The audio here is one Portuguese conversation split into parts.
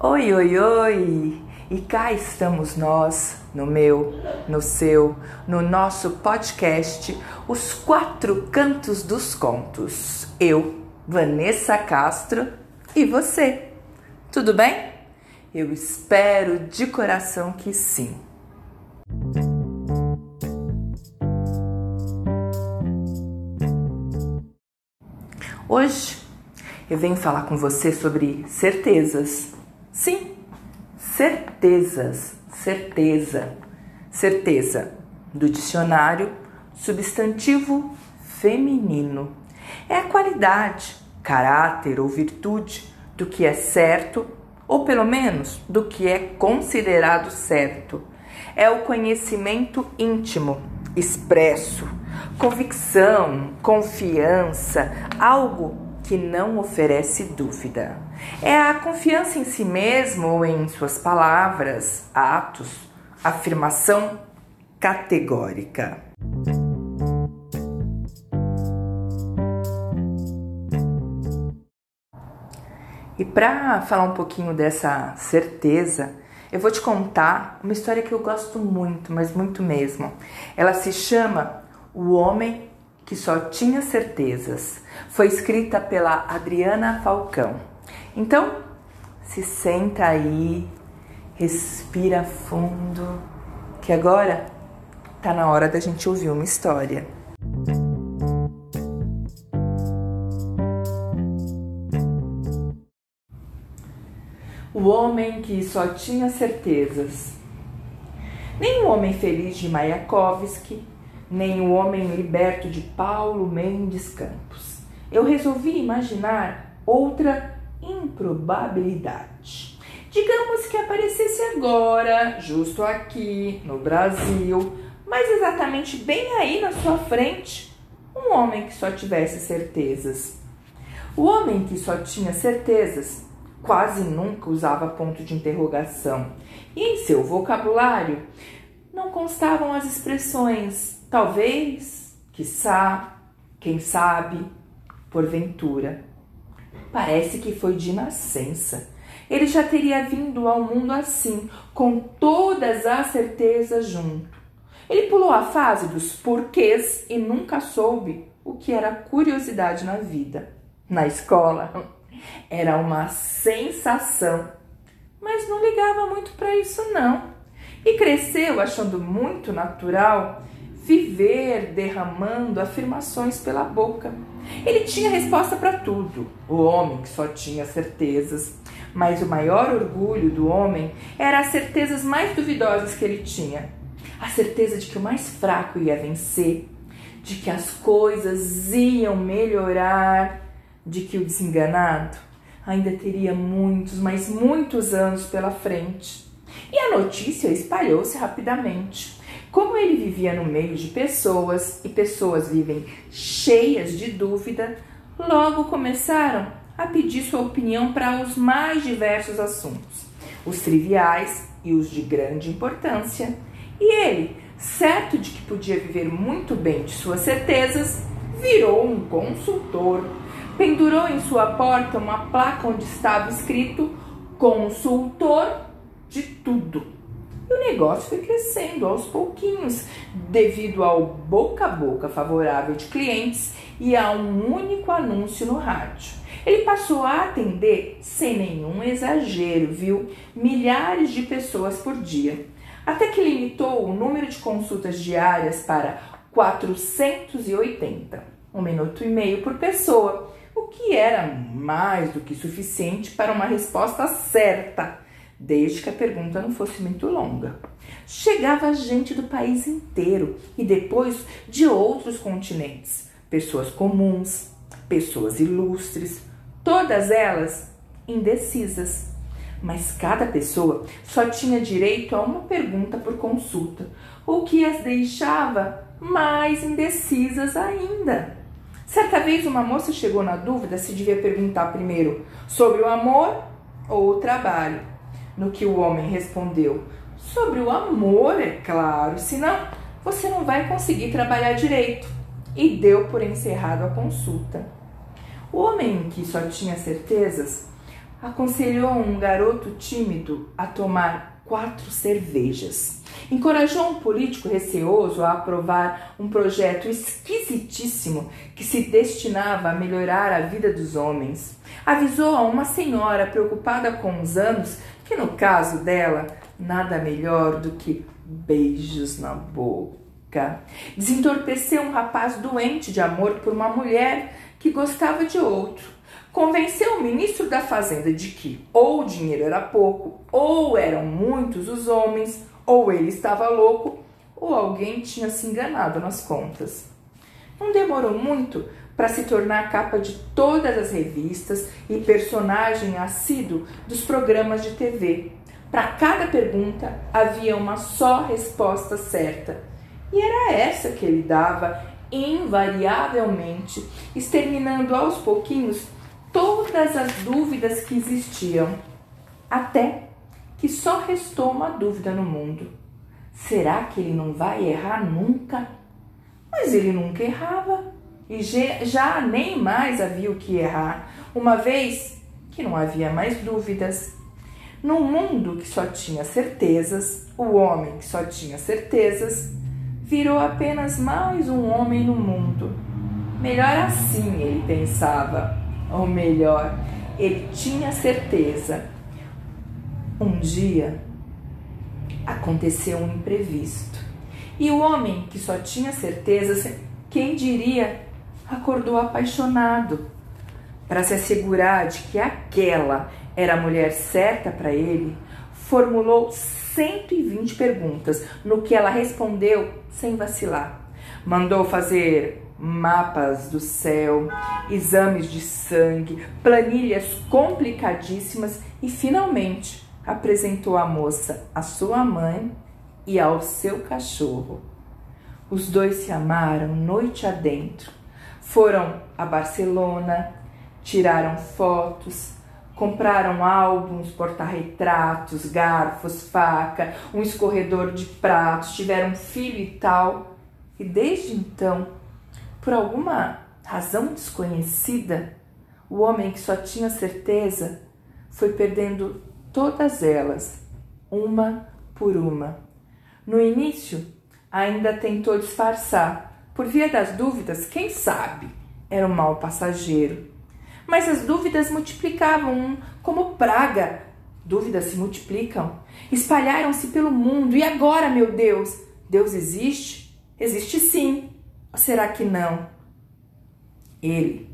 Oi, oi, oi! E cá estamos nós, no meu, no seu, no nosso podcast Os Quatro Cantos dos Contos. Eu, Vanessa Castro e você. Tudo bem? Eu espero de coração que sim. Hoje eu venho falar com você sobre certezas. Certezas, certeza, certeza. Do dicionário, substantivo feminino. É a qualidade, caráter ou virtude do que é certo, ou pelo menos do que é considerado certo. É o conhecimento íntimo, expresso, convicção, confiança, algo que não oferece dúvida. É a confiança em si mesmo ou em suas palavras, atos, afirmação categórica. E para falar um pouquinho dessa certeza, eu vou te contar uma história que eu gosto muito, mas muito mesmo. Ela se chama O Homem que só tinha certezas. Foi escrita pela Adriana Falcão. Então, se senta aí, respira fundo, que agora tá na hora da gente ouvir uma história. O homem que só tinha certezas. O homem feliz de Mayakovsky, nem o homem liberto de Paulo Mendes Campos. Eu resolvi imaginar outra improbabilidade. Digamos que aparecesse agora, justo aqui, no Brasil, mas exatamente bem aí na sua frente, um homem que só tivesse certezas. O homem que só tinha certezas quase nunca usava ponto de interrogação e em seu vocabulário não constavam as expressões Talvez, quiçá, quem sabe, porventura. Parece que foi de nascença. Ele já teria vindo ao mundo assim, com todas as certezas junto. Ele pulou a fase dos porquês e nunca soube o que era curiosidade na vida. Na escola, era uma sensação, mas não ligava muito para isso não. E cresceu achando muito natural viver derramando afirmações pela boca. Ele tinha resposta para tudo, o homem que só tinha certezas. Mas o maior orgulho do homem era as certezas mais duvidosas que ele tinha. A certeza de que o mais fraco ia vencer, de que as coisas iam melhorar, de que o desenganado ainda teria muitos, mas muitos anos pela frente. E a notícia espalhou-se rapidamente. Como ele vivia no meio de pessoas e pessoas vivem cheias de dúvida, logo começaram a pedir sua opinião para os mais diversos assuntos, os triviais e os de grande importância. E ele, certo de que podia viver muito bem de suas certezas, virou um consultor. Pendurou em sua porta uma placa onde estava escrito consultor de tudo negócio foi crescendo aos pouquinhos, devido ao boca a boca favorável de clientes e a um único anúncio no rádio. Ele passou a atender, sem nenhum exagero, viu, milhares de pessoas por dia, até que limitou o número de consultas diárias para 480, um minuto e meio por pessoa, o que era mais do que suficiente para uma resposta certa desde que a pergunta não fosse muito longa. Chegava gente do país inteiro e depois de outros continentes, pessoas comuns, pessoas ilustres, todas elas indecisas. Mas cada pessoa só tinha direito a uma pergunta por consulta, o que as deixava mais indecisas ainda. Certa vez uma moça chegou na dúvida se devia perguntar primeiro sobre o amor ou o trabalho. No que o homem respondeu: Sobre o amor, é claro, senão você não vai conseguir trabalhar direito. E deu por encerrado a consulta. O homem que só tinha certezas aconselhou um garoto tímido a tomar quatro cervejas. Encorajou um político receoso a aprovar um projeto esquisitíssimo que se destinava a melhorar a vida dos homens. Avisou a uma senhora preocupada com os anos que, no caso dela, nada melhor do que beijos na boca. Desentorpeceu um rapaz doente de amor por uma mulher que gostava de outro convenceu o ministro da Fazenda de que ou o dinheiro era pouco, ou eram muitos os homens, ou ele estava louco, ou alguém tinha se enganado nas contas. Não demorou muito para se tornar capa de todas as revistas e personagem assíduo dos programas de TV. Para cada pergunta havia uma só resposta certa. E era essa que ele dava invariavelmente, exterminando aos pouquinhos todas as dúvidas que existiam, até que só restou uma dúvida no mundo: será que ele não vai errar nunca? Mas ele nunca errava e já nem mais havia o que errar, uma vez que não havia mais dúvidas. Num mundo que só tinha certezas, o homem que só tinha certezas virou apenas mais um homem no mundo. Melhor assim, ele pensava ou melhor, ele tinha certeza. Um dia aconteceu um imprevisto. E o homem que só tinha certeza, quem diria, acordou apaixonado. Para se assegurar de que aquela era a mulher certa para ele, formulou 120 perguntas, no que ela respondeu sem vacilar. Mandou fazer mapas do céu, exames de sangue, planilhas complicadíssimas e finalmente apresentou a moça à sua mãe e ao seu cachorro. Os dois se amaram noite adentro. Foram a Barcelona, tiraram fotos, compraram álbuns, porta-retratos, garfos, faca, um escorredor de pratos, tiveram filho e tal. E desde então por alguma razão desconhecida, o homem que só tinha certeza foi perdendo todas elas, uma por uma. No início, ainda tentou disfarçar, por via das dúvidas, quem sabe, era um mau passageiro. Mas as dúvidas multiplicavam como praga. Dúvidas se multiplicam, espalharam-se pelo mundo. E agora, meu Deus, Deus existe? Existe sim. Ou será que não? Ele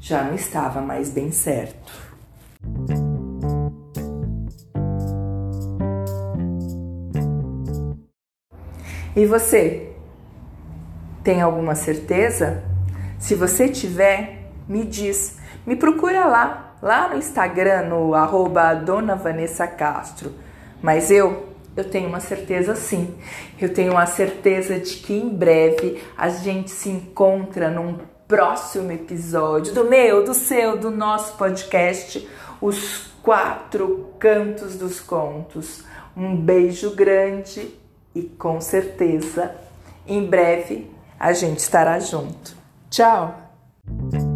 já não estava mais bem certo. E você? Tem alguma certeza? Se você tiver, me diz. Me procura lá, lá no Instagram, no arroba Dona Vanessa Castro. Mas eu eu tenho uma certeza sim. Eu tenho a certeza de que em breve a gente se encontra num próximo episódio do meu, do seu, do nosso podcast, Os Quatro Cantos dos Contos. Um beijo grande e com certeza em breve a gente estará junto. Tchau!